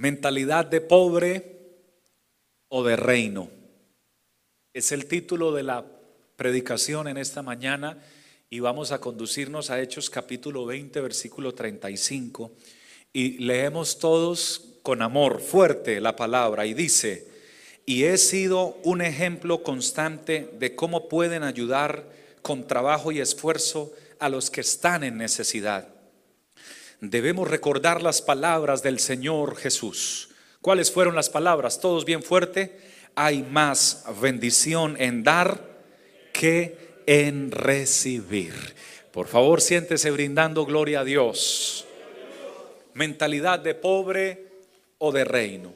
Mentalidad de pobre o de reino. Es el título de la predicación en esta mañana y vamos a conducirnos a Hechos capítulo 20, versículo 35. Y leemos todos con amor fuerte la palabra y dice, y he sido un ejemplo constante de cómo pueden ayudar con trabajo y esfuerzo a los que están en necesidad debemos recordar las palabras del Señor Jesús. ¿Cuáles fueron las palabras? Todos bien fuerte. Hay más bendición en dar que en recibir. Por favor, siéntese brindando gloria a Dios. Mentalidad de pobre o de reino.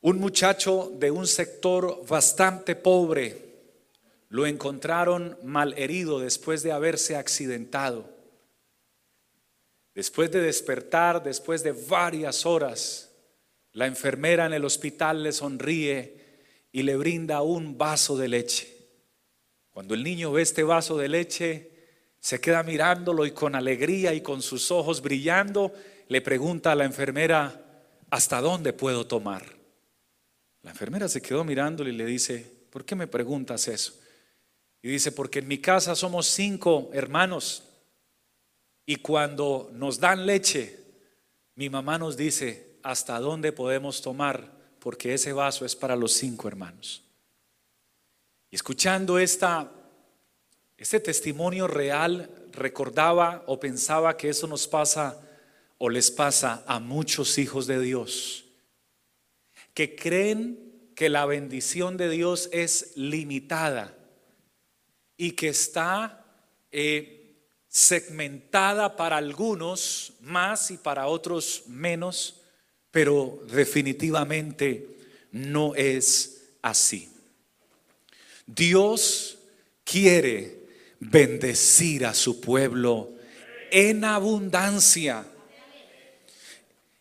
Un muchacho de un sector bastante pobre lo encontraron mal herido después de haberse accidentado. Después de despertar, después de varias horas, la enfermera en el hospital le sonríe y le brinda un vaso de leche. Cuando el niño ve este vaso de leche, se queda mirándolo y con alegría y con sus ojos brillando, le pregunta a la enfermera, ¿hasta dónde puedo tomar? La enfermera se quedó mirándole y le dice, ¿por qué me preguntas eso? Y dice, porque en mi casa somos cinco hermanos y cuando nos dan leche, mi mamá nos dice hasta dónde podemos tomar, porque ese vaso es para los cinco hermanos. Y escuchando esta, este testimonio real, recordaba o pensaba que eso nos pasa o les pasa a muchos hijos de Dios, que creen que la bendición de Dios es limitada y que está eh, segmentada para algunos más y para otros menos, pero definitivamente no es así. Dios quiere bendecir a su pueblo en abundancia.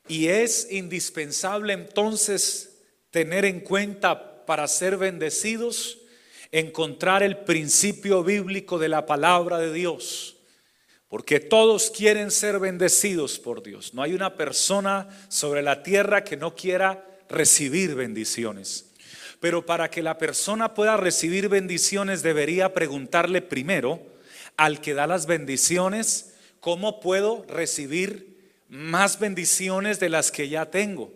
Y es indispensable entonces tener en cuenta para ser bendecidos, encontrar el principio bíblico de la palabra de Dios. Porque todos quieren ser bendecidos por Dios. No hay una persona sobre la tierra que no quiera recibir bendiciones. Pero para que la persona pueda recibir bendiciones debería preguntarle primero al que da las bendiciones, ¿cómo puedo recibir más bendiciones de las que ya tengo?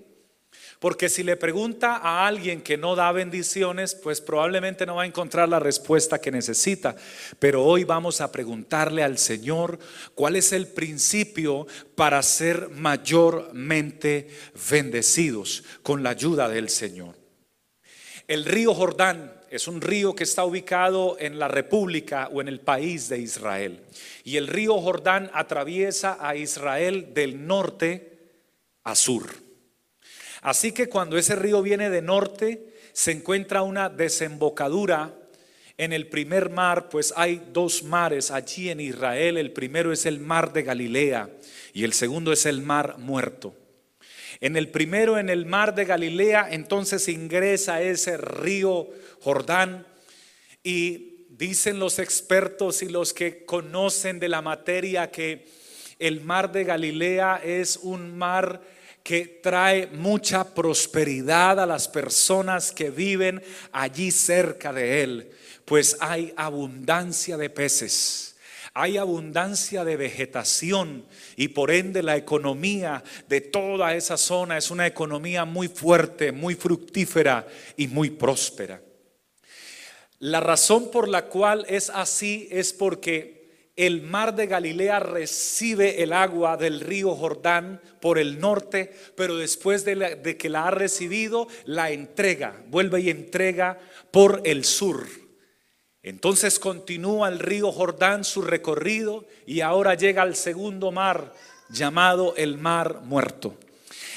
Porque si le pregunta a alguien que no da bendiciones, pues probablemente no va a encontrar la respuesta que necesita. Pero hoy vamos a preguntarle al Señor cuál es el principio para ser mayormente bendecidos con la ayuda del Señor. El río Jordán es un río que está ubicado en la República o en el país de Israel. Y el río Jordán atraviesa a Israel del norte a sur. Así que cuando ese río viene de norte, se encuentra una desembocadura en el primer mar, pues hay dos mares allí en Israel. El primero es el mar de Galilea y el segundo es el mar muerto. En el primero, en el mar de Galilea, entonces ingresa ese río Jordán y dicen los expertos y los que conocen de la materia que el mar de Galilea es un mar que trae mucha prosperidad a las personas que viven allí cerca de él, pues hay abundancia de peces. Hay abundancia de vegetación y por ende la economía de toda esa zona es una economía muy fuerte, muy fructífera y muy próspera. La razón por la cual es así es porque el mar de Galilea recibe el agua del río Jordán por el norte, pero después de, que la ha recibido, la entrega, vuelve y entrega por el sur. Entonces continúa el río Jordán su recorrido y ahora llega al segundo mar llamado el mar muerto.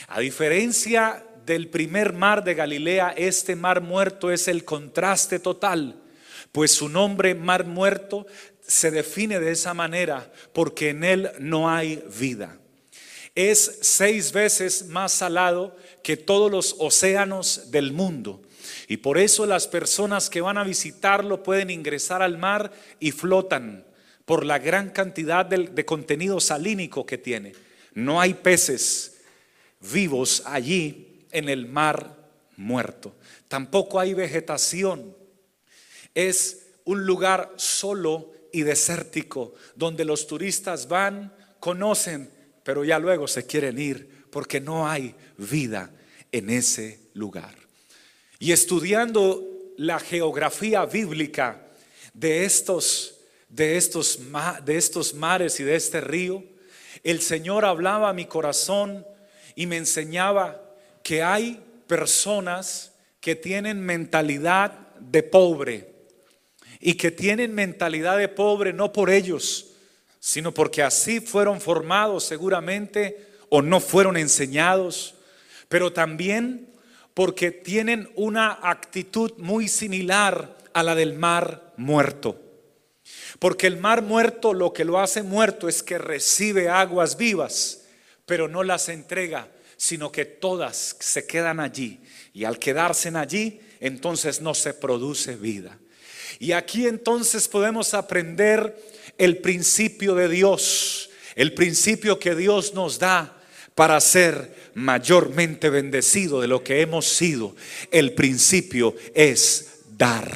A diferencia del primer mar de Galilea, este mar muerto es el contraste total, pues su nombre mar muerto se define de esa manera porque en él no hay vida. Es seis veces más salado que todos los océanos del mundo. Y por eso las personas que van a visitarlo pueden ingresar al mar y flotan por la gran cantidad de, de contenido salínico que tiene. No hay peces, vivos allí en el mar muerto. Tampoco hay vegetación. Es un lugar solo y desértico donde los turistas van, conocen, pero ya luego se quieren ir porque no hay vida en ese lugar. Y estudiando la geografía bíblica de estos de estos, de estos mares y de este río, el Señor hablaba a mi corazón y me enseñaba que hay personas que tienen mentalidad de pobre y que tienen mentalidad de pobre no por ellos, sino porque así fueron formados seguramente o no fueron enseñados, pero también porque tienen una actitud muy similar a la del mar muerto. Porque el mar muerto lo que lo hace muerto es que recibe aguas vivas, pero no las entrega, sino que todas se quedan allí. Y al quedarse allí, entonces no se produce vida. Y aquí entonces podemos aprender el principio de Dios, el principio que Dios nos da para ser mayormente bendecido de lo que hemos sido. El principio es dar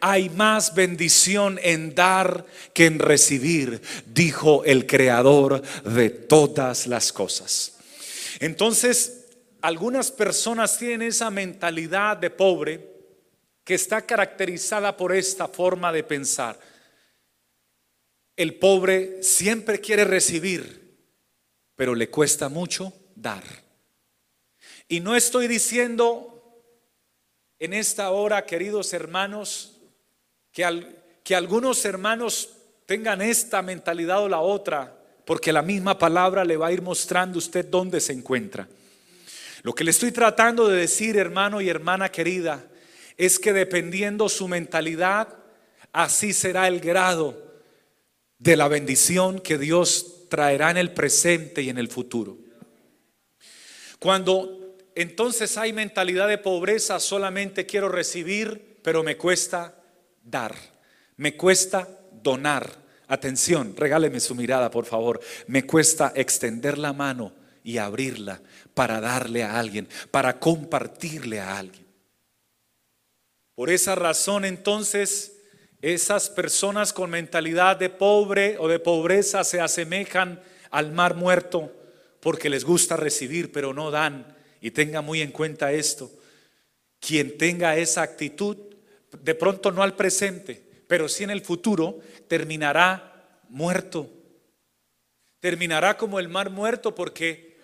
hay más bendición en dar que en recibir, dijo el creador de todas las cosas. Entonces, algunas personas tienen esa mentalidad de pobre que está caracterizada por esta forma de pensar. El pobre siempre quiere recibir, pero le cuesta mucho dar. Y no estoy diciendo en esta hora, queridos hermanos, que, algunos hermanos tengan esta mentalidad o la otra, porque la misma palabra le va a ir mostrando usted dónde se encuentra. Lo que le estoy tratando de decir, hermano y hermana querida, es que dependiendo su mentalidad, así será el grado de la bendición que Dios traerá en el presente y en el futuro. Cuando entonces hay mentalidad de pobreza, solamente quiero recibir, pero me cuesta dar, me cuesta donar. Atención, regáleme su mirada, por favor. Me cuesta extender la mano y abrirla para darle a alguien, para compartirle a alguien. Por esa razón, entonces, esas personas con mentalidad de pobre o de pobreza se asemejan al mar muerto porque les gusta recibir, pero no dan. Y tenga muy en cuenta esto. Quien tenga esa actitud de pronto no al presente, pero sí en el futuro, terminará muerto. Terminará como el mar muerto porque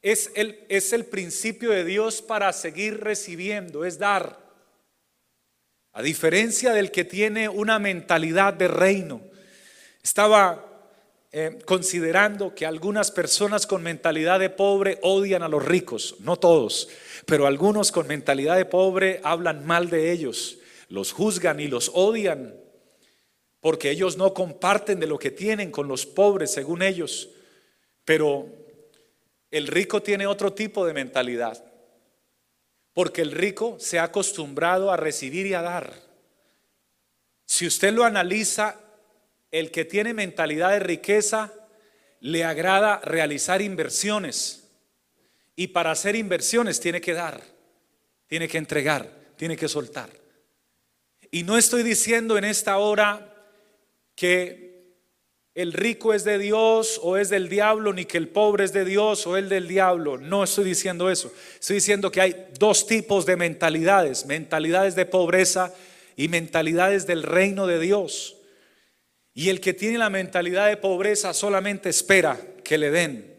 es el, es el principio de Dios para seguir recibiendo, es dar. A diferencia del que tiene una mentalidad de reino. Estaba eh, considerando que algunas personas con mentalidad de pobre odian a los ricos, no todos, pero algunos con mentalidad de pobre hablan mal de ellos los juzgan y los odian, porque ellos no comparten de lo que tienen con los pobres, según ellos. Pero el rico tiene otro tipo de mentalidad, porque el rico se ha acostumbrado a recibir y a dar. Si usted lo analiza, el que tiene mentalidad de riqueza le agrada realizar inversiones. Y para hacer inversiones tiene que dar, tiene que entregar, tiene que soltar. Y no estoy diciendo en esta hora que el rico es de Dios o es del diablo, ni que el pobre es de Dios o el del diablo. No estoy diciendo eso. Estoy diciendo que hay dos tipos de mentalidades, mentalidades de pobreza y mentalidades del reino de Dios. Y el que tiene la mentalidad de pobreza solamente espera que le den,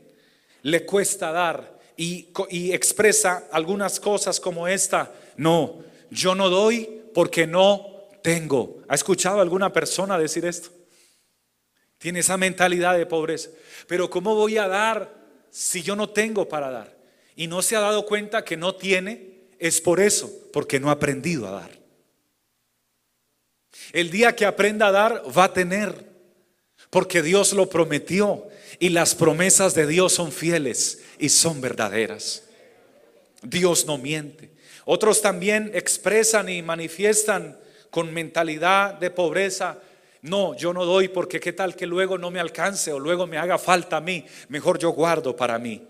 le cuesta dar y, y expresa algunas cosas como esta. No, yo no doy porque no tengo. ¿Ha escuchado alguna persona decir esto? Tiene esa mentalidad de pobreza. Pero ¿cómo voy a dar si yo no tengo para dar? Y no se ha dado cuenta que no tiene, es por eso, porque no ha aprendido a dar. El día que aprenda a dar, va a tener, porque Dios lo prometió y las promesas de Dios son fieles y son verdaderas. Dios no miente. Otros también expresan y manifiestan con mentalidad de pobreza. No, yo no doy porque qué tal que luego no me alcance o luego me haga falta a mí. Mejor yo guardo para mí.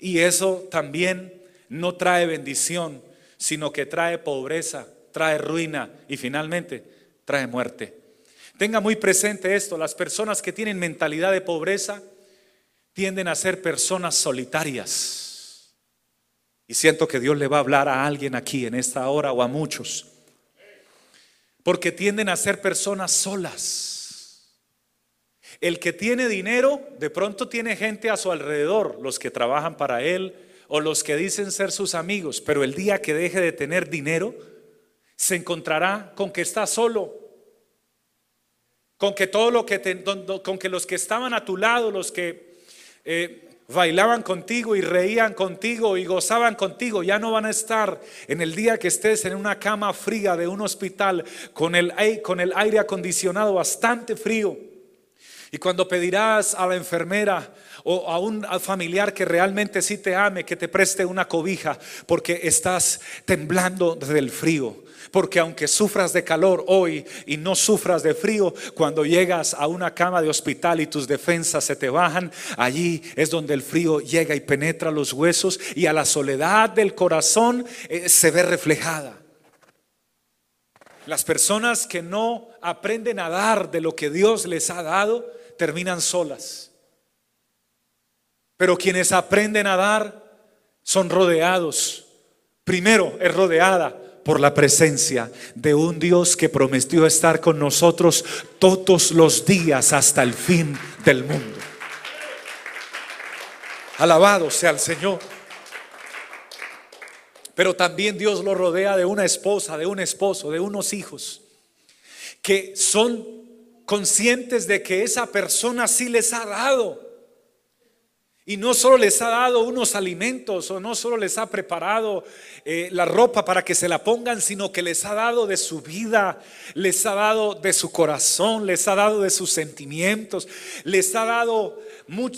Y eso también no trae bendición, sino que trae pobreza, trae ruina y finalmente trae muerte. Tenga muy presente esto, las personas que tienen mentalidad de pobreza tienden a ser personas solitarias. Y siento que Dios le va a hablar a alguien aquí en esta hora o a muchos. Porque tienden a ser personas solas. El que tiene dinero, de pronto tiene gente a su alrededor, los que trabajan para él o los que dicen ser sus amigos, pero el día que deje de tener dinero, se encontrará con que está solo con que todo lo que con que los que estaban a tu lado, los que eh, bailaban contigo y reían contigo y gozaban contigo, ya no van a estar en el día que estés en una cama fría de un hospital con el, con el aire acondicionado bastante frío. Y cuando pedirás a la enfermera o a un familiar que realmente sí te ame, que te preste una cobija, porque estás temblando del frío. Porque aunque sufras de calor hoy y no sufras de frío, cuando llegas a una cama de hospital y tus defensas se te bajan, allí es donde el frío llega y penetra los huesos y a la soledad del corazón eh, se ve reflejada. Las personas que no aprenden a dar de lo que Dios les ha dado, terminan solas. Pero quienes aprenden a dar son rodeados. Primero es rodeada por la presencia de un Dios que prometió estar con nosotros todos los días hasta el fin del mundo. Alabado sea el Señor. Pero también Dios lo rodea de una esposa, de un esposo, de unos hijos, que son conscientes de que esa persona sí les ha dado y no solo les ha dado unos alimentos o no solo les ha preparado eh, la ropa para que se la pongan, sino que les ha dado de su vida, les ha dado de su corazón, les ha dado de sus sentimientos, les ha dado,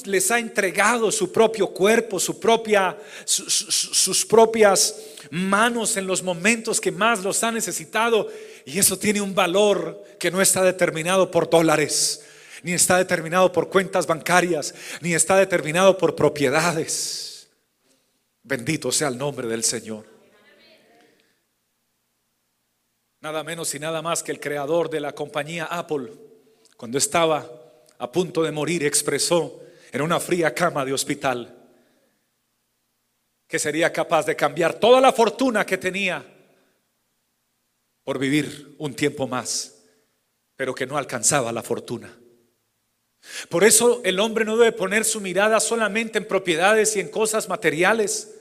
les ha entregado su propio cuerpo, su propia, sus propias manos en los momentos que más los ha necesitado. Y eso tiene un valor que no está determinado por dólares ni está determinado por cuentas bancarias, ni está determinado por propiedades. Bendito sea el nombre del Señor. Nada menos y nada más que el creador de la compañía Apple, cuando estaba a punto de morir, expresó en una fría cama de hospital que sería capaz de cambiar toda la fortuna que tenía por vivir un tiempo más, pero que no alcanzaba la fortuna. Por eso el hombre no debe poner su mirada solamente en propiedades y en cosas materiales,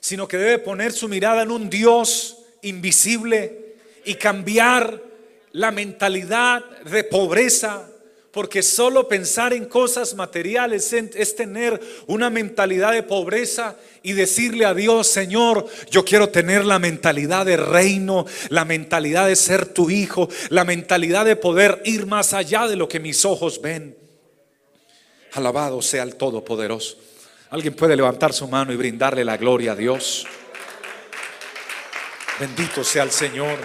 sino que debe poner su mirada en un Dios invisible y cambiar la mentalidad de pobreza, porque solo pensar en cosas materiales es tener una mentalidad de pobreza y decirle a Dios, Señor, yo quiero tener la mentalidad de reino, la mentalidad de ser tu hijo, la mentalidad de poder ir más allá de lo que mis ojos ven. Alabado sea el Todopoderoso. Alguien puede levantar su mano y brindarle la gloria a Dios. Bendito sea el Señor.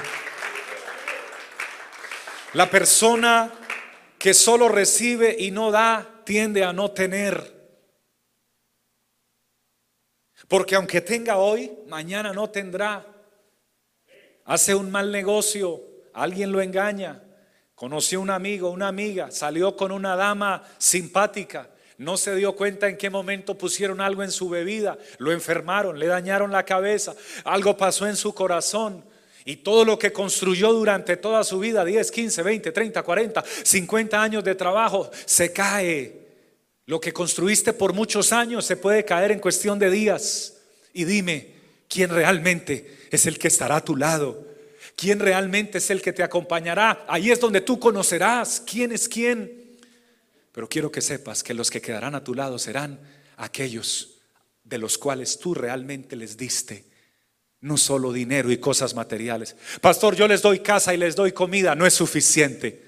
La persona que solo recibe y no da tiende a no tener. Porque aunque tenga hoy, mañana no tendrá. Hace un mal negocio, alguien lo engaña, Conoció un amigo, una amiga, salió con una dama simpática. No se dio cuenta en qué momento pusieron algo en su bebida, lo enfermaron, le dañaron la cabeza, algo pasó en su corazón. Y todo lo que construyó durante toda su vida, 10, 15, 20, 30, 40, 50 años de trabajo, se cae. Lo que construiste por muchos años se puede caer en cuestión de días. Y dime, ¿quién realmente es el que estará a tu lado? Quién realmente es el que te acompañará. Ahí es donde tú conocerás quién es quién. Pero quiero que sepas que los que quedarán a tu lado serán aquellos de los cuales tú realmente les diste. No solo dinero y cosas materiales. Pastor, yo les doy casa y les doy comida. No es suficiente.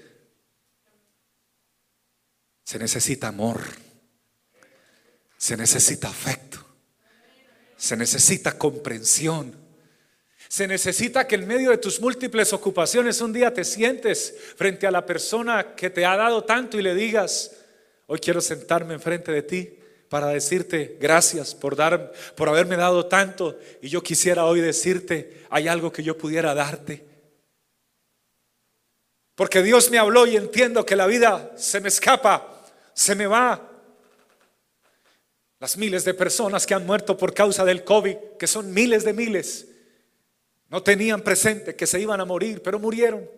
Se necesita amor. Se necesita afecto. Se necesita comprensión. Se necesita que en medio de tus múltiples ocupaciones un día te sientes frente a la persona que te ha dado tanto y le digas, hoy quiero sentarme enfrente de ti para decirte gracias por dar por haberme dado tanto y yo quisiera hoy decirte, hay algo que yo pudiera darte. Porque Dios me habló y entiendo que la vida se me escapa, se me va. Las miles de personas que han muerto por causa del COVID, que son miles de miles, no tenían presente que se iban a morir, pero murieron.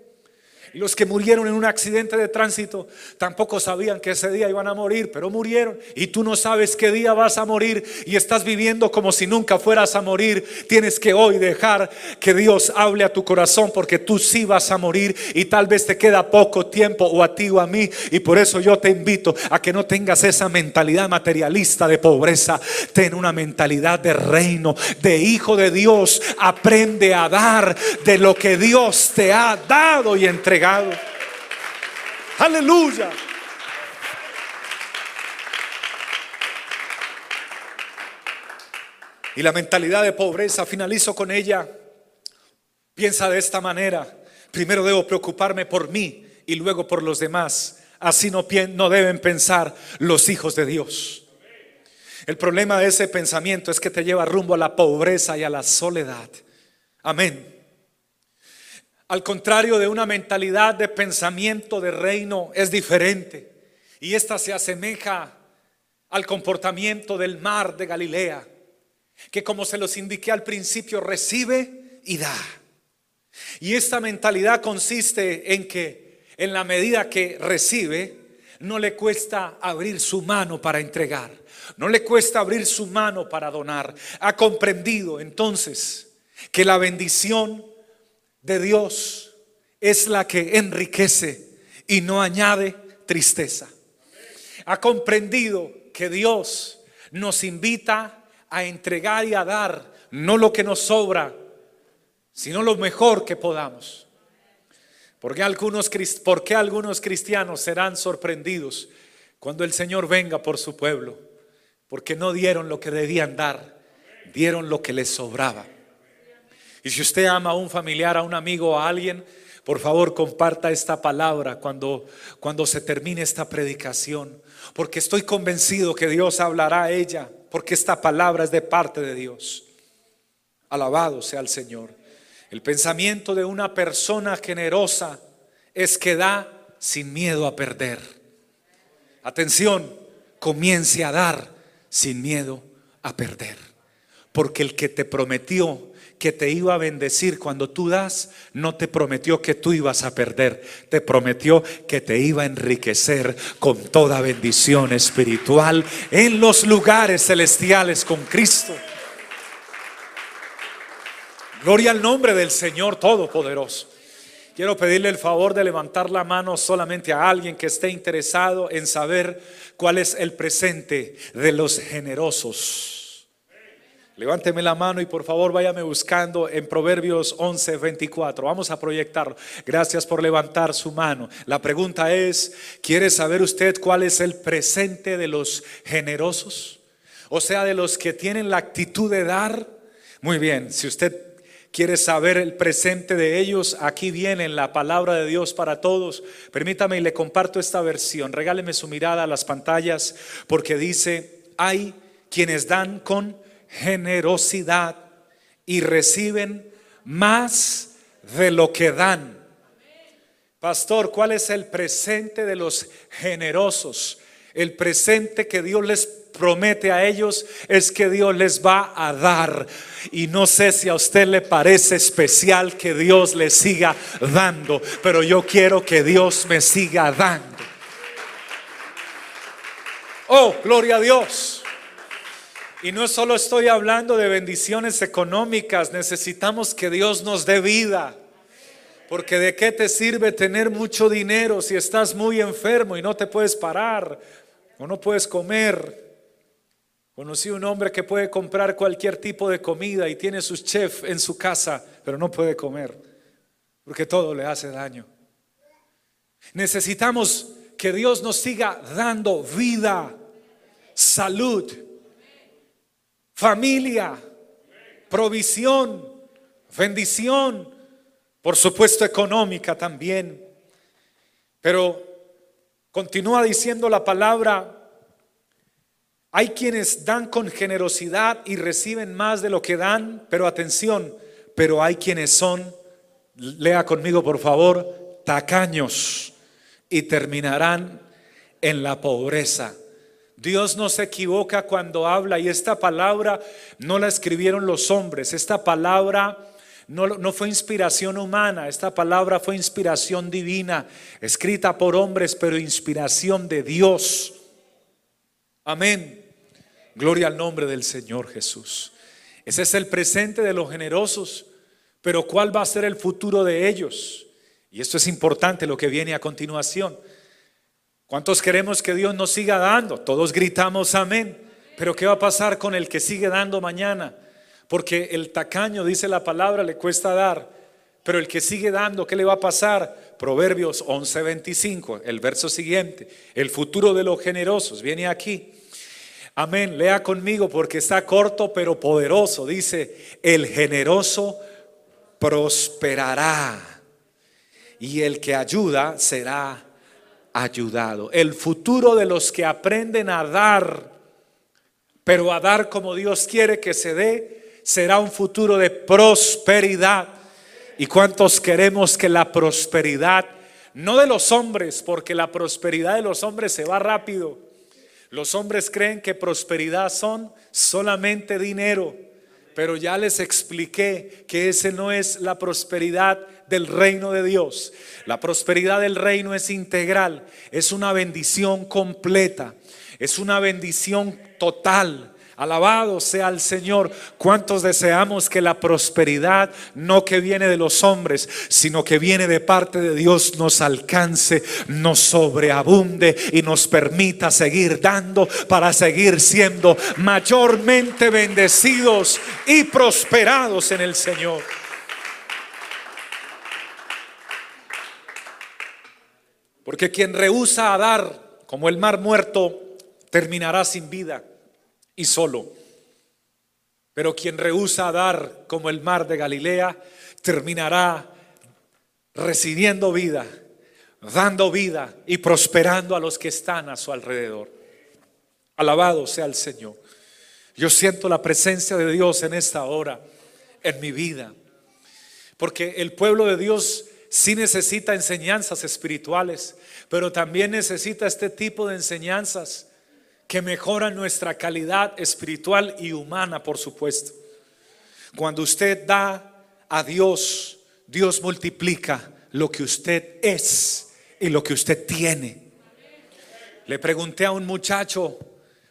Y los que murieron en un accidente de tránsito tampoco sabían que ese día iban a morir, pero murieron. Y tú no sabes qué día vas a morir y estás viviendo como si nunca fueras a morir. Tienes que hoy dejar que Dios hable a tu corazón porque tú sí vas a morir y tal vez te queda poco tiempo o a ti o a mí. Y por eso yo te invito a que no tengas esa mentalidad materialista de pobreza. Ten una mentalidad de reino, de hijo de Dios. Aprende a dar de lo que Dios te ha dado y entregado. Aleluya. Y la mentalidad de pobreza, finalizo con ella. Piensa de esta manera. Primero debo preocuparme por mí y luego por los demás. Así no, no deben pensar los hijos de Dios. El problema de ese pensamiento es que te lleva rumbo a la pobreza y a la soledad. Amén. Al contrario de una mentalidad de pensamiento de reino, es diferente. Y esta se asemeja al comportamiento del mar de Galilea, que como se los indiqué al principio, recibe y da. Y esta mentalidad consiste en que en la medida que recibe, no le cuesta abrir su mano para entregar, no le cuesta abrir su mano para donar. Ha comprendido entonces que la bendición de Dios es la que enriquece y no añade tristeza. Ha comprendido que Dios nos invita a entregar y a dar no lo que nos sobra, sino lo mejor que podamos. ¿Por qué algunos, por qué algunos cristianos serán sorprendidos cuando el Señor venga por su pueblo? Porque no dieron lo que debían dar, dieron lo que les sobraba. Y si usted ama a un familiar, a un amigo, a alguien, por favor comparta esta palabra cuando, cuando se termine esta predicación. Porque estoy convencido que Dios hablará a ella. Porque esta palabra es de parte de Dios. Alabado sea el Señor. El pensamiento de una persona generosa es que da sin miedo a perder. Atención, comience a dar sin miedo a perder. Porque el que te prometió que te iba a bendecir cuando tú das, no te prometió que tú ibas a perder, te prometió que te iba a enriquecer con toda bendición espiritual en los lugares celestiales con Cristo. Gloria al nombre del Señor Todopoderoso. Quiero pedirle el favor de levantar la mano solamente a alguien que esté interesado en saber cuál es el presente de los generosos. Levánteme la mano y por favor váyame buscando en Proverbios 11, 24. Vamos a proyectarlo. Gracias por levantar su mano. La pregunta es, ¿quiere saber usted cuál es el presente de los generosos? O sea, de los que tienen la actitud de dar. Muy bien, si usted quiere saber el presente de ellos, aquí viene la palabra de Dios para todos. Permítame y le comparto esta versión. Regáleme su mirada a las pantallas porque dice, hay quienes dan con generosidad y reciben más de lo que dan. Pastor, ¿cuál es el presente de los generosos? El presente que Dios les promete a ellos es que Dios les va a dar. Y no sé si a usted le parece especial que Dios le siga dando, pero yo quiero que Dios me siga dando. Oh, gloria a Dios. Y no solo estoy hablando de bendiciones económicas, necesitamos que Dios nos dé vida. Porque de qué te sirve tener mucho dinero si estás muy enfermo y no te puedes parar o no puedes comer. Conocí un hombre que puede comprar cualquier tipo de comida y tiene sus chef en su casa, pero no puede comer porque todo le hace daño. Necesitamos que Dios nos siga dando vida, salud, familia, provisión, bendición, por supuesto económica también. Pero continúa diciendo la palabra, Hay quienes dan con generosidad y reciben más de lo que dan, pero atención, pero hay quienes son, lea conmigo por favor, tacaños y terminarán en la pobreza. Dios no se equivoca cuando habla y esta palabra no la escribieron los hombres, esta palabra no, no, fue inspiración humana, esta palabra fue inspiración divina, escrita por hombres, pero inspiración de Dios. Amén. Gloria al nombre del Señor Jesús. Ese es el presente de los generosos, pero ¿cuál va a ser el futuro de ellos? Y esto es importante lo que viene a continuación. ¿Cuántos queremos que Dios nos siga dando? Todos gritamos amén. Pero ¿qué va a pasar con el que sigue dando mañana? Porque el tacaño, dice la palabra, le cuesta dar. Pero el que sigue dando, ¿qué le va a pasar? Proverbios 11:25, el verso siguiente. El futuro de los generosos viene aquí. Amén. Lea conmigo porque está corto pero poderoso. Dice, el generoso prosperará y el que ayuda será ayudado. El futuro de los que aprenden a dar, pero a dar como Dios quiere que se dé, será un futuro de prosperidad. ¿Y cuántos queremos que la prosperidad, no de los hombres, porque la prosperidad de los hombres se va rápido, los hombres creen que prosperidad son solamente dinero, pero ya les expliqué que ese no es la prosperidad del reino de Dios. La prosperidad del reino es integral, es una bendición completa, es una bendición total. Alabado sea el Señor. ¿Cuántos deseamos que la prosperidad, no que viene de los hombres, sino que viene de parte de Dios, nos alcance, nos sobreabunde y nos permita seguir dando para seguir siendo mayormente bendecidos y prosperados en el Señor? Porque quien rehúsa a dar como el mar muerto terminará sin vida y solo. Pero quien rehúsa dar como el mar de Galilea, terminará recibiendo vida, dando vida y prosperando a los que están a su alrededor. Alabado sea el Señor. Yo siento la presencia de Dios en esta hora, en mi vida. Porque el pueblo de Dios sí necesita enseñanzas espirituales, pero también necesita este tipo de enseñanzas que mejoran nuestra calidad espiritual y humana, por supuesto. Cuando usted da a Dios, Dios multiplica lo que usted es y lo que usted tiene. Le pregunté a un muchacho,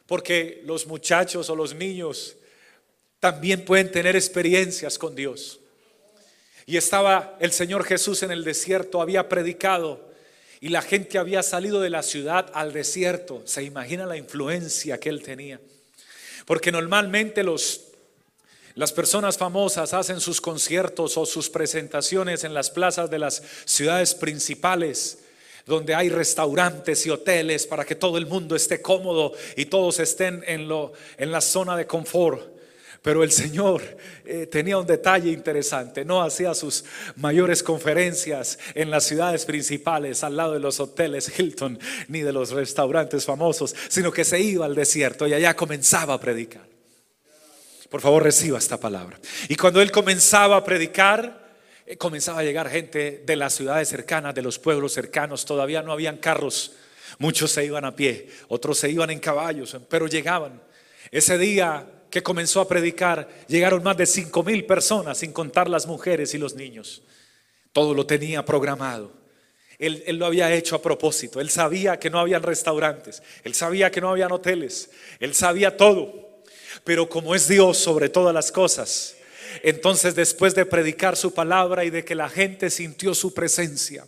porque los muchachos o los niños también pueden tener experiencias con Dios. Y estaba el Señor Jesús en el desierto, había predicado y la gente había salido de la ciudad al desierto. Se imagina la influencia que él tenía. Porque normalmente los, las personas famosas hacen sus conciertos o sus presentaciones en las plazas de las ciudades principales donde hay restaurantes y hoteles para que todo el mundo esté cómodo y todos estén en, lo, en la zona de confort. Pero el Señor eh, tenía un detalle interesante. No hacía sus mayores conferencias en las ciudades principales, al lado de los hoteles Hilton, ni de los restaurantes famosos, sino que se iba al desierto y allá comenzaba a predicar. Por favor, reciba esta palabra. Y cuando él comenzaba a predicar, eh, comenzaba a llegar gente de las ciudades cercanas, de los pueblos cercanos. Todavía no habían carros. Muchos se iban a pie, otros se iban en caballos, pero llegaban. Ese día que comenzó a predicar, llegaron más de cinco mil personas, sin contar las mujeres y los niños. Todo lo tenía programado. Él, él, lo había hecho a propósito. Él sabía que no habían restaurantes. Él sabía que no habían hoteles. Él sabía todo. Pero como es Dios sobre todas las cosas, entonces después de predicar su palabra y de que la gente sintió su presencia,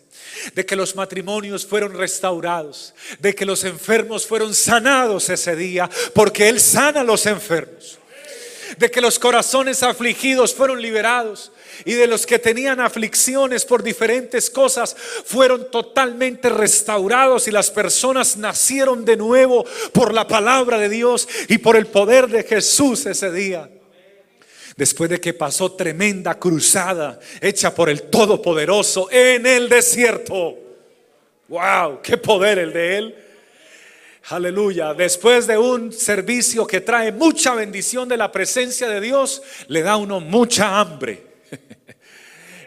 de que los matrimonios fueron restaurados, de que los enfermos fueron sanados ese día, porque Él sana a los enfermos, de que los corazones afligidos fueron liberados y de los que tenían aflicciones por diferentes cosas fueron totalmente restaurados y las personas nacieron de nuevo por la palabra de Dios y por el poder de Jesús ese día después de que pasó tremenda cruzada hecha por el Todopoderoso en el desierto. ¡Wow! ¡Qué poder el de él! Aleluya. Después de un servicio que trae mucha bendición de la presencia de Dios, le da uno mucha hambre.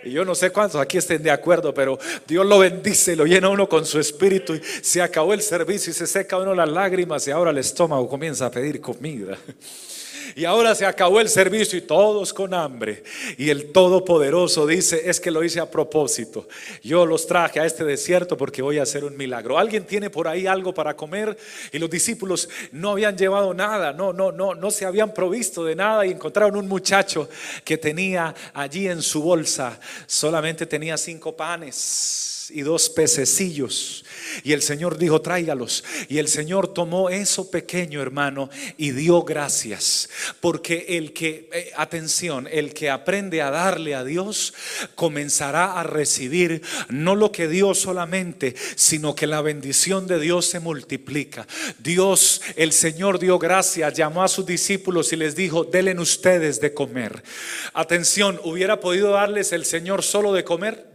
Y yo no sé cuántos aquí estén de acuerdo, pero Dios lo bendice, lo llena uno con su espíritu y se acabó el servicio y se seca uno las lágrimas y ahora el estómago comienza a pedir comida. Y ahora se acabó el servicio y todos con hambre. Y el Todopoderoso dice, es que lo hice a propósito. Yo los traje a este desierto porque voy a hacer un milagro. ¿Alguien tiene por ahí algo para comer? Y los discípulos no habían llevado nada, no, no, no, no se habían provisto de nada y encontraron un muchacho que tenía allí en su bolsa, solamente tenía cinco panes y dos pececillos. Y el Señor dijo, tráigalos. Y el Señor tomó eso pequeño, hermano, y dio gracias. Porque el que, eh, atención, el que aprende a darle a Dios, comenzará a recibir no lo que dio solamente, sino que la bendición de Dios se multiplica. Dios, el Señor dio gracias, llamó a sus discípulos y les dijo, denle ustedes de comer. Atención, ¿hubiera podido darles el Señor solo de comer?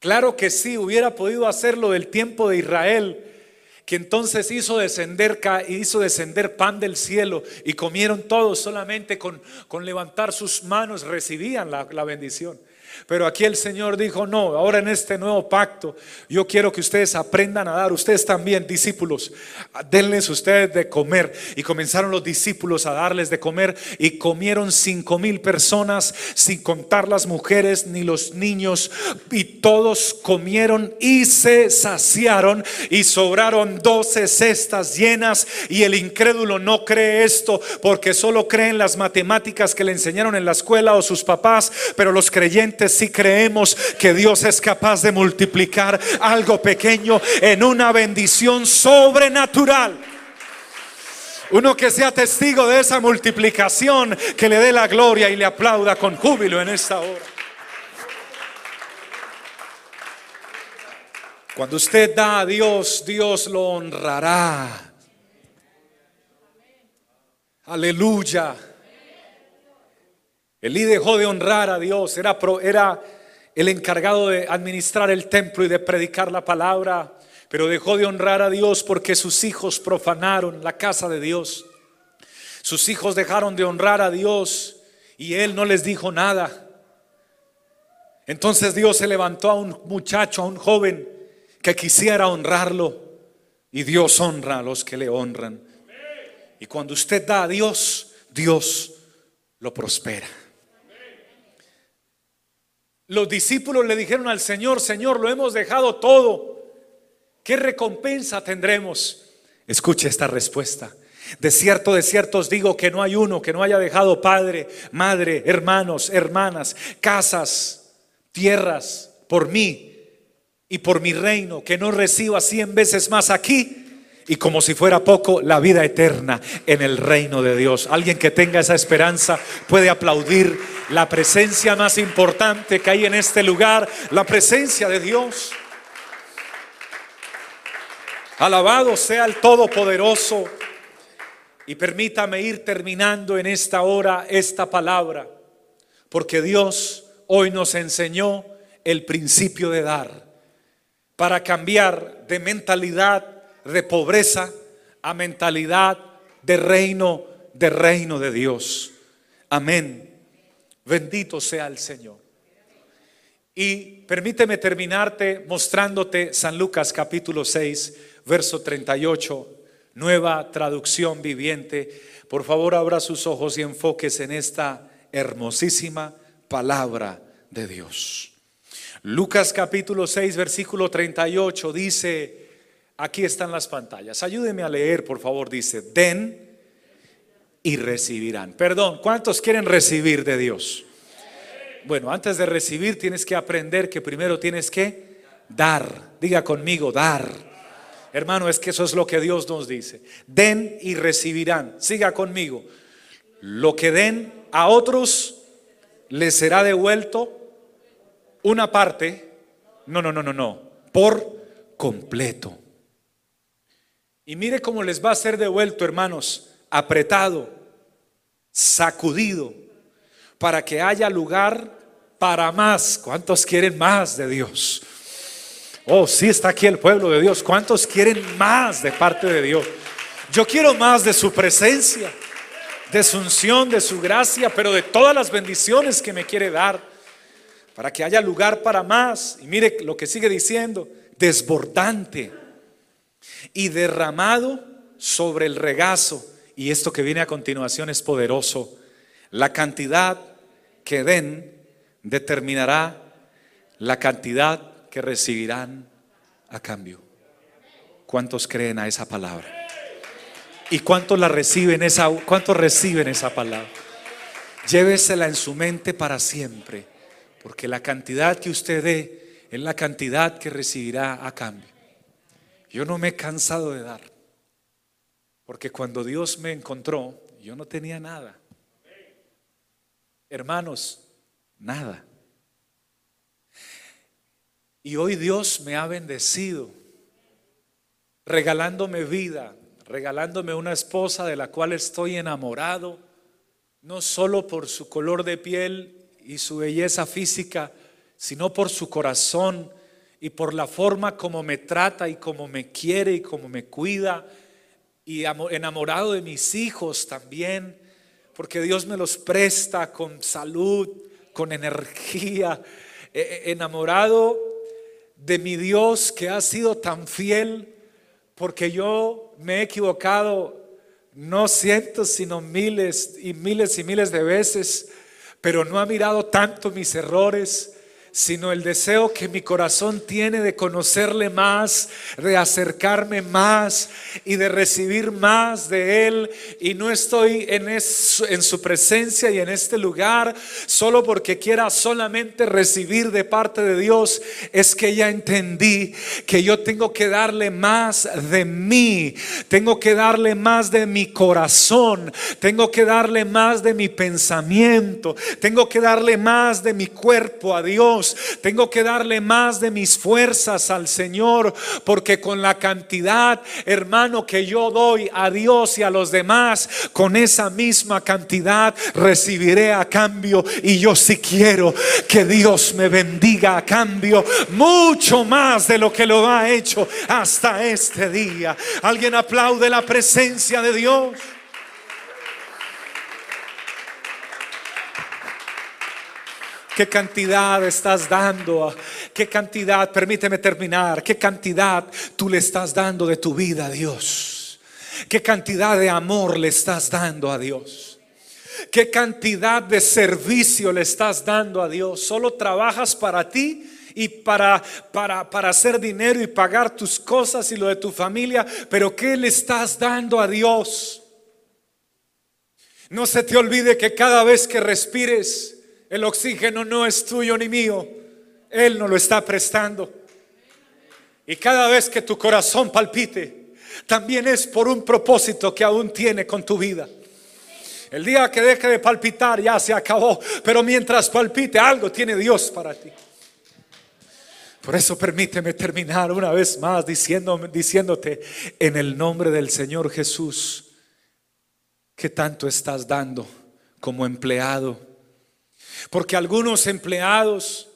Claro que sí, hubiera podido hacerlo del tiempo de Israel, que entonces hizo descender, hizo descender pan del cielo y comieron todos solamente con, con levantar sus manos, recibían la, la bendición. Pero aquí el Señor dijo, no, ahora en este nuevo pacto, yo quiero que ustedes aprendan a dar, ustedes también, discípulos, denles ustedes de comer. Y comenzaron los discípulos a darles de comer y comieron cinco mil personas, sin contar las mujeres ni los niños. Y todos comieron y se saciaron y sobraron doce cestas llenas. Y el incrédulo no cree esto porque solo cree en las matemáticas que le enseñaron en la escuela o sus papás, pero los creyentes si creemos que Dios es capaz de multiplicar algo pequeño en una bendición sobrenatural. Uno que sea testigo de esa multiplicación, que le dé la gloria y le aplauda con júbilo en esta hora. Cuando usted da a Dios, Dios lo honrará. Aleluya. Elí dejó de honrar a Dios, era, era el encargado de administrar el templo y de predicar la palabra, pero dejó de honrar a Dios porque sus hijos profanaron la casa de Dios. Sus hijos dejaron de honrar a Dios y él no les dijo nada. Entonces Dios se levantó a un muchacho, a un joven que quisiera honrarlo y Dios honra a los que le honran. Y cuando usted da a Dios, Dios lo prospera. Los discípulos le dijeron al Señor, Señor, lo hemos dejado todo. ¿Qué recompensa tendremos? Escuche esta respuesta. De cierto, de cierto os digo que no hay uno que no haya dejado padre, madre, hermanos, hermanas, casas, tierras, por mí y por mi reino, que no reciba cien veces más aquí y como si fuera poco, la vida eterna en el reino de Dios. Alguien que tenga esa esperanza puede aplaudir la presencia más importante que hay en este lugar, la presencia de Dios. Alabado sea el Todopoderoso. Y permítame ir terminando en esta hora esta palabra, porque Dios hoy nos enseñó el principio de dar para cambiar de mentalidad de pobreza a mentalidad de reino, de reino de Dios. Amén. Bendito sea el Señor. Y permíteme terminarte mostrándote San Lucas capítulo 6, verso 38, nueva traducción viviente. Por favor, abra sus ojos y enfoques en esta hermosísima palabra de Dios. Lucas capítulo 6, versículo 38 dice, Aquí están las pantallas. Ayúdeme a leer, por favor. Dice, den y recibirán. Perdón, ¿cuántos quieren recibir de Dios? Bueno, antes de recibir tienes que aprender que primero tienes que dar. Diga conmigo, dar. Hermano, es que eso es lo que Dios nos dice. Den y recibirán. Siga conmigo. Lo que den a otros les será devuelto una parte. No, no, no, no, no. Por completo. Y mire cómo les va a ser devuelto, hermanos, apretado, sacudido, para que haya lugar para más. ¿Cuántos quieren más de Dios? Oh, sí está aquí el pueblo de Dios. ¿Cuántos quieren más de parte de Dios? Yo quiero más de su presencia, de su unción, de su gracia, pero de todas las bendiciones que me quiere dar, para que haya lugar para más. Y mire lo que sigue diciendo, desbordante y derramado sobre el regazo. Y esto que viene a continuación es poderoso. La cantidad que den determinará la cantidad que recibirán a cambio. ¿Cuántos creen a esa palabra? ¿Y cuántos la reciben esa cuántos reciben esa palabra? Llévesela en su mente para siempre, porque la cantidad que usted dé es la cantidad que recibirá a cambio. Yo no me he cansado de dar, porque cuando Dios me encontró, yo no tenía nada. Hermanos, nada. Y hoy Dios me ha bendecido, regalándome vida, regalándome una esposa de la cual estoy enamorado, no solo por su color de piel y su belleza física, sino por su corazón y por la forma como me trata y como me quiere y como me cuida, y enamorado de mis hijos también, porque Dios me los presta con salud, con energía, e, e, enamorado de mi Dios que ha sido tan fiel, porque yo me he equivocado no cientos, sino miles y miles y miles de veces, pero no ha mirado tanto mis errores sino el deseo que mi corazón tiene de conocerle más, de acercarme más y de recibir más de Él. Y no estoy en, su presencia y en este lugar solo porque quiera solamente recibir de parte de Dios. Es que ya entendí que yo tengo que darle más de mí, tengo que darle más de mi corazón, tengo que darle más de mi pensamiento, tengo que darle más de mi cuerpo a Dios tengo que darle más de mis fuerzas al Señor, porque con la cantidad, hermano, que yo doy a Dios y a los demás, con esa misma cantidad recibiré a cambio. Y yo si quiero que Dios me bendiga a cambio mucho más de lo que lo ha hecho hasta este día. Alguien aplaude la presencia de Dios. ¿Qué cantidad estás dando? ¿Qué cantidad, permíteme terminar, qué cantidad tú le estás dando de tu vida a Dios? ¿Qué cantidad de amor le estás dando a Dios? ¿Qué cantidad de servicio le estás dando a Dios? ¿Solo trabajas para ti? y para, para, para, hacer dinero y pagar tus cosas y lo de tu familia, pero ¿qué le estás dando a Dios? No se te olvide que cada vez que respires, el oxígeno no es tuyo ni mío. Él nos lo está prestando. Y cada vez que tu corazón palpite, también es por un propósito que aún tiene con tu vida. El día que deje de palpitar ya se acabó, pero mientras palpite algo tiene Dios para ti. Por eso permíteme terminar una vez más diciendo, diciéndote en el nombre del Señor Jesús que tanto estás dando como empleado porque algunos empleados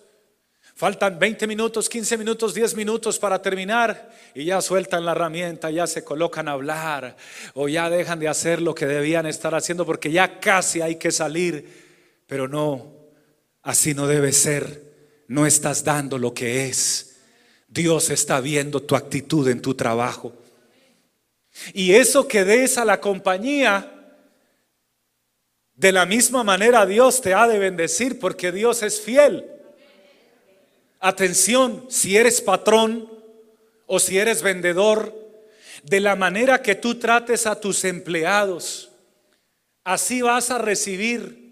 faltan 20 minutos, 15 minutos, 10 minutos para terminar y ya sueltan la herramienta, ya se colocan a hablar o ya dejan de hacer lo que debían estar haciendo porque ya casi hay que salir. Pero no, así no debe ser. No estás dando lo que es. Dios está viendo tu actitud en tu trabajo. Y eso que des a la compañía de la misma manera Dios te ha de bendecir porque Dios es fiel. Atención, si eres patrón o si eres vendedor, de la manera que tú trates a tus empleados, así vas a recibir.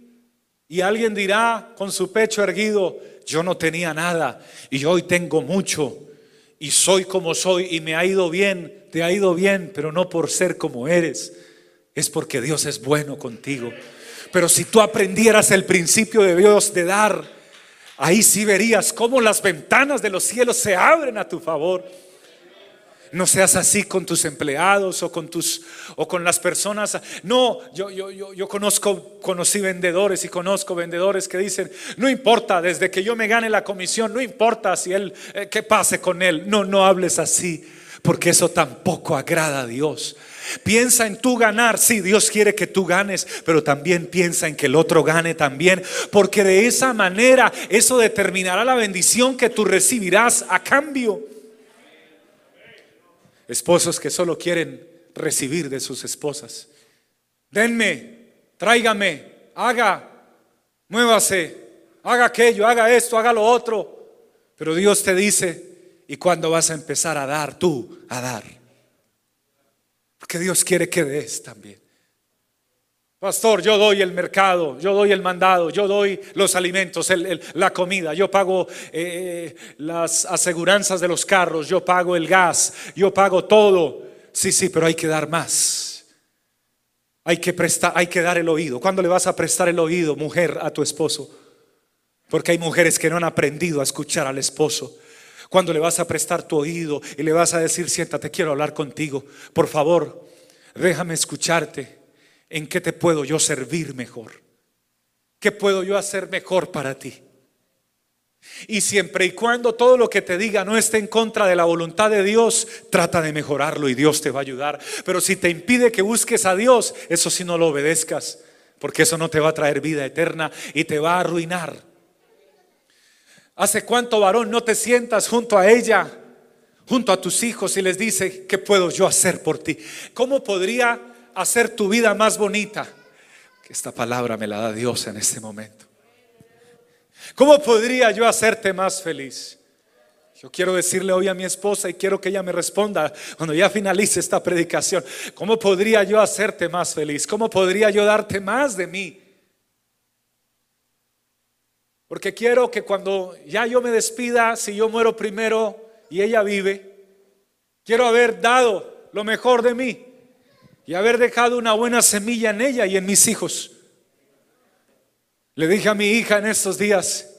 Y alguien dirá con su pecho erguido, yo no tenía nada y hoy tengo mucho y soy como soy y me ha ido bien, te ha ido bien, pero no por ser como eres, es porque Dios es bueno contigo. Pero si tú aprendieras el principio de Dios de dar, ahí sí verías cómo las ventanas de los cielos se abren a tu favor. No seas así con tus empleados o con tus o con las personas. No, yo, yo, yo, conozco, conocí vendedores y conozco vendedores que dicen, no importa, desde que yo me gane la comisión, no importa si él, eh, qué pase con él. No, no hables así, porque eso tampoco agrada a Dios. Piensa en tu ganar, sí, Dios quiere que tú ganes, pero también piensa en que el otro gane también, porque de esa manera eso determinará la bendición que tú recibirás a cambio. Esposos que solo quieren recibir de sus esposas. Denme, tráigame, haga, muévase, haga aquello, haga esto, haga lo otro. Pero Dios te dice, ¿y cuándo vas a empezar a dar tú, a dar? Porque Dios quiere que des también. Pastor, yo doy el mercado, yo doy el mandado, yo doy los alimentos, la comida, yo pago eh, las aseguranzas de los carros, yo pago el gas, yo pago todo. Sí, sí, pero hay que dar más. Hay que prestar, hay que dar el oído. ¿Cuándo le vas a prestar el oído, mujer, a tu esposo? Porque hay mujeres que no han aprendido a escuchar al esposo. Cuando le vas a prestar tu oído y le vas a decir, siéntate, quiero hablar contigo. Por favor, déjame escucharte. ¿En qué te puedo yo servir mejor? ¿Qué puedo yo hacer mejor para ti? Y siempre y cuando todo lo que te diga no esté en contra de la voluntad de Dios, trata de mejorarlo y Dios te va a ayudar. Pero si te impide que busques a Dios, eso sí no lo obedezcas, porque eso no te va a traer vida eterna y te va a arruinar. ¿Hace cuánto varón no te sientas junto a ella, junto a tus hijos y les dice, ¿qué puedo yo hacer por ti? ¿Cómo podría hacer tu vida más bonita. Que esta palabra me la da Dios en este momento. ¿Cómo podría yo hacerte más feliz? Yo quiero decirle hoy a mi esposa y quiero que ella me responda cuando ya finalice esta predicación. ¿Cómo podría yo hacerte más feliz? ¿Cómo podría yo darte más de mí? Porque quiero que cuando ya yo me despida, si yo muero primero y ella vive, quiero haber dado lo mejor de mí y haber dejado una buena semilla en ella y en mis hijos. Le dije a mi hija en estos días,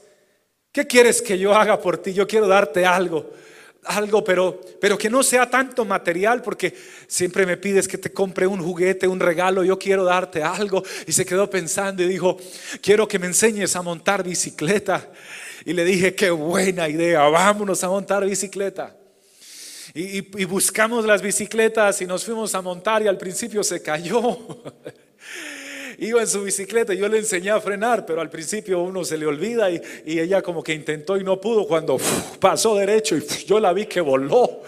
¿qué quieres que yo haga por ti? Yo quiero darte algo, algo, pero, pero que no sea tanto material, porque siempre me pides que te compre un juguete, un regalo, yo quiero darte algo. Y se quedó pensando y dijo, quiero que me enseñes a montar bicicleta. Y le dije, qué buena idea, vámonos a montar bicicleta. Y, buscamos las bicicletas y nos fuimos a montar y al principio se cayó. Iba en su bicicleta y yo le enseñé a frenar, pero al principio uno se le olvida y, ella como que intentó y no pudo cuando pasó derecho y yo la vi que voló.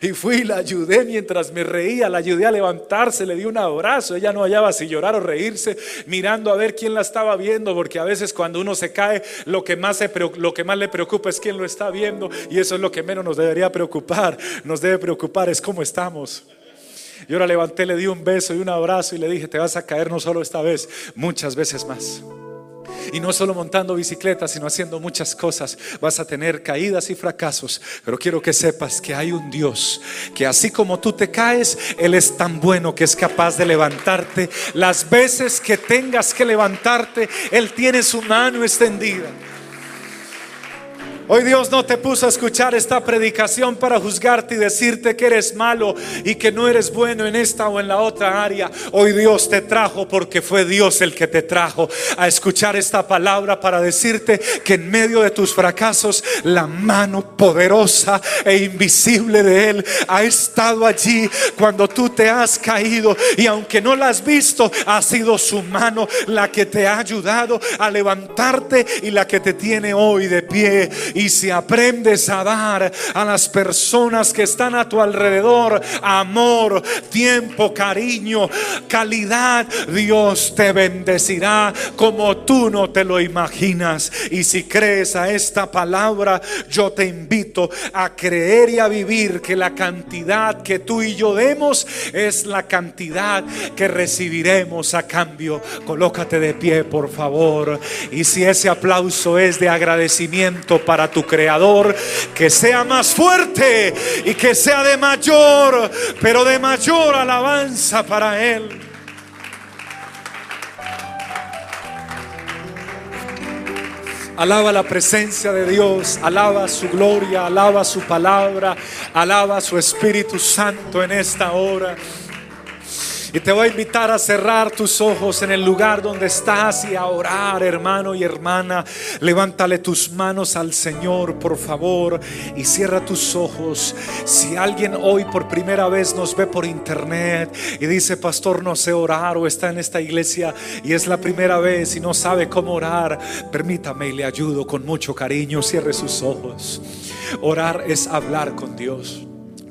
Y fui y la ayudé mientras me reía, la ayudé a levantarse, le di un abrazo. Ella no hallaba si llorar o reírse, mirando a ver quién la estaba viendo, porque a veces cuando uno se cae, lo que más, lo que más le preocupa es quién lo está viendo, y eso es lo que menos nos debería preocupar. Nos debe preocupar es cómo estamos. Yo la levanté, le di un beso y un abrazo y le dije, te vas a caer no solo esta vez, muchas veces más. Y no solo montando bicicletas, sino haciendo muchas cosas. Vas a tener caídas y fracasos. Pero quiero que sepas que hay un Dios que así como tú te caes, Él es tan bueno que es capaz de levantarte. Las veces que tengas que levantarte, Él tiene su mano extendida. Hoy Dios no te puso a escuchar esta predicación para juzgarte y decirte que eres malo y que no eres bueno en esta o en la otra área. Hoy Dios te trajo porque fue Dios el que te trajo a escuchar esta palabra para decirte que en medio de tus fracasos la mano poderosa e invisible de Él ha estado allí cuando tú te has caído y aunque no la has visto, ha sido su mano la que te ha ayudado a levantarte y la que te tiene hoy de pie y si aprendes a dar a las personas que están a tu alrededor amor, tiempo, cariño, calidad, Dios te bendecirá como tú no te lo imaginas. Y si crees a esta palabra, yo te invito a creer y a vivir que la cantidad que tú y yo demos es la cantidad que recibiremos a cambio. Colócate de pie, por favor. Y si ese aplauso es de agradecimiento para tu creador, que sea más fuerte y que sea de mayor, pero de mayor alabanza para él. Alaba la presencia de Dios, alaba su gloria, alaba su palabra, alaba su Espíritu Santo en esta hora. Y te voy a invitar a cerrar tus ojos en el lugar donde estás y a orar, hermano y hermana. Levántale tus manos al Señor, por favor, y cierra tus ojos. Si alguien hoy por primera vez nos ve por internet y dice, pastor, no sé orar o está en esta iglesia y es la primera vez y no sabe cómo orar, permítame y le ayudo con mucho cariño. Cierre sus ojos. Orar es hablar con Dios.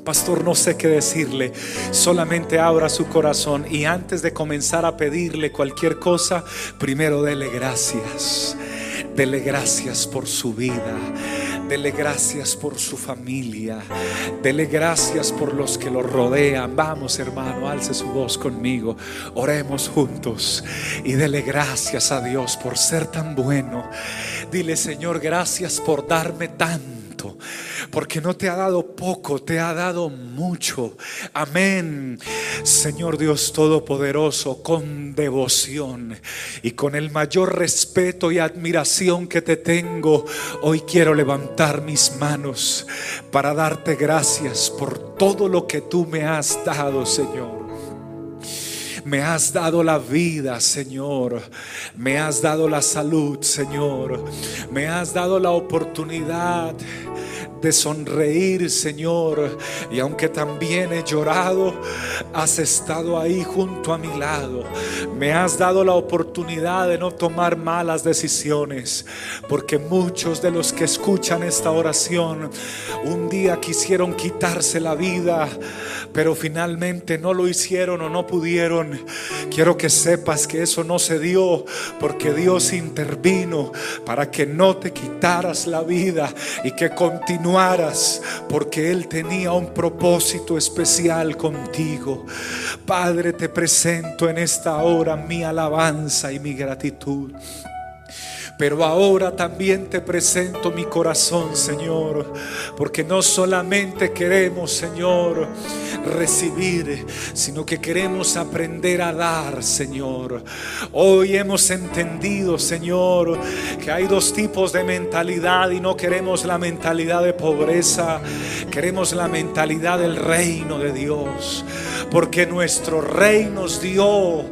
Pastor, no sé qué decirle. Solamente abra su corazón y antes de comenzar a pedirle cualquier cosa, primero dele gracias. Dele gracias por su vida. Dele gracias por su familia. Dele gracias por los que lo rodean. Vamos, hermano, alce su voz conmigo. Oremos juntos y dele gracias a Dios por ser tan bueno. Dile, Señor, gracias por darme tanto porque no te ha dado poco, te ha dado mucho. Amén. Señor Dios Todopoderoso, con devoción y con el mayor respeto y admiración que te tengo, hoy quiero levantar mis manos para darte gracias por todo lo que tú me has dado, Señor. Me has dado la vida, Señor. Me has dado la salud, Señor. Me has dado la oportunidad de sonreír, Señor. Y aunque también he llorado, has estado ahí junto a mi lado. Me has dado la oportunidad de no tomar malas decisiones, porque muchos de los que escuchan esta oración un día quisieron quitarse la vida, pero finalmente no lo hicieron o no pudieron. Quiero que sepas que eso no se dio porque Dios intervino para que no te quitaras la vida y que continuaras porque Él tenía un propósito especial contigo. Padre, te presento en esta hora mi alabanza y mi gratitud. Pero ahora también te presento mi corazón, Señor, porque no solamente queremos, Señor, recibir, sino que queremos aprender a dar, Señor. Hoy hemos entendido, Señor, que hay dos tipos de mentalidad y no queremos la mentalidad de pobreza, queremos la mentalidad del reino de Dios, porque nuestro rey nos dio,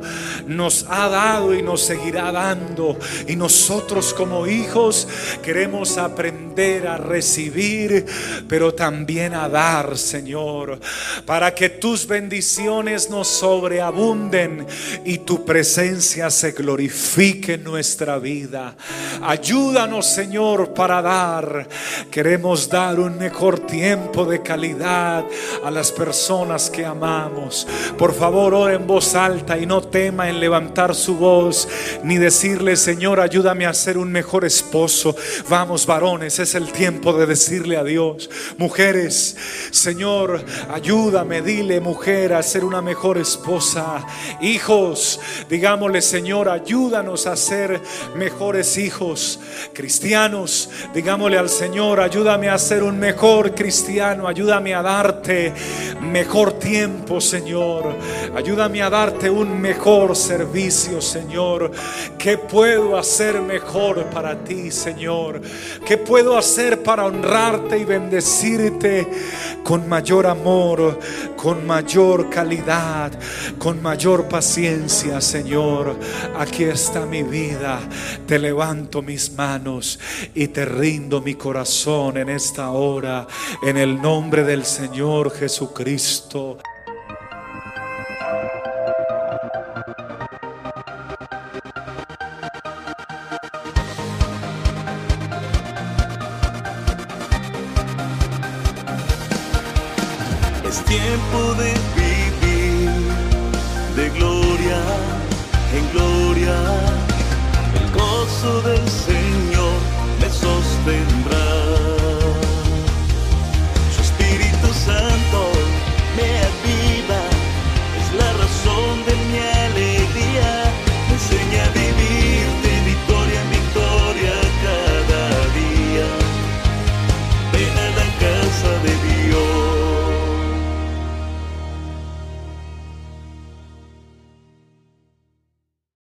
nos ha dado y nos seguirá dando, y nosotros como hijos queremos aprender a recibir, pero también a dar, Señor, para que tus bendiciones nos sobreabunden y tu presencia se glorifique en nuestra vida. Ayúdanos, Señor, para dar. Queremos dar un mejor tiempo de calidad a las personas que amamos. Por favor, ora en voz alta y no tema en levantar su voz ni decirle, Señor, ayúdame a ser un mejor esposo. Vamos, varones, es el tiempo de decirle a Dios. Mujeres, Señor, ayúdame, dile, mujer, a ser una mejor esposa. Hijos, digámosle, Señor, ayúdanos a ser mejores hijos. Cristianos, digámosle al Señor, ayúdame a ser un mejor cristiano. Ayúdame a darte mejor tiempo, Señor. Ayúdame a darte un mejor servicio, Señor. ¿Qué puedo hacer mejor? para ti, Señor? ¿Qué puedo hacer para honrarte y bendecirte con mayor amor, con mayor calidad, con mayor paciencia, Señor? Aquí está mi vida. Te levanto mis manos y te rindo mi corazón en esta hora, en el nombre del Señor Jesucristo.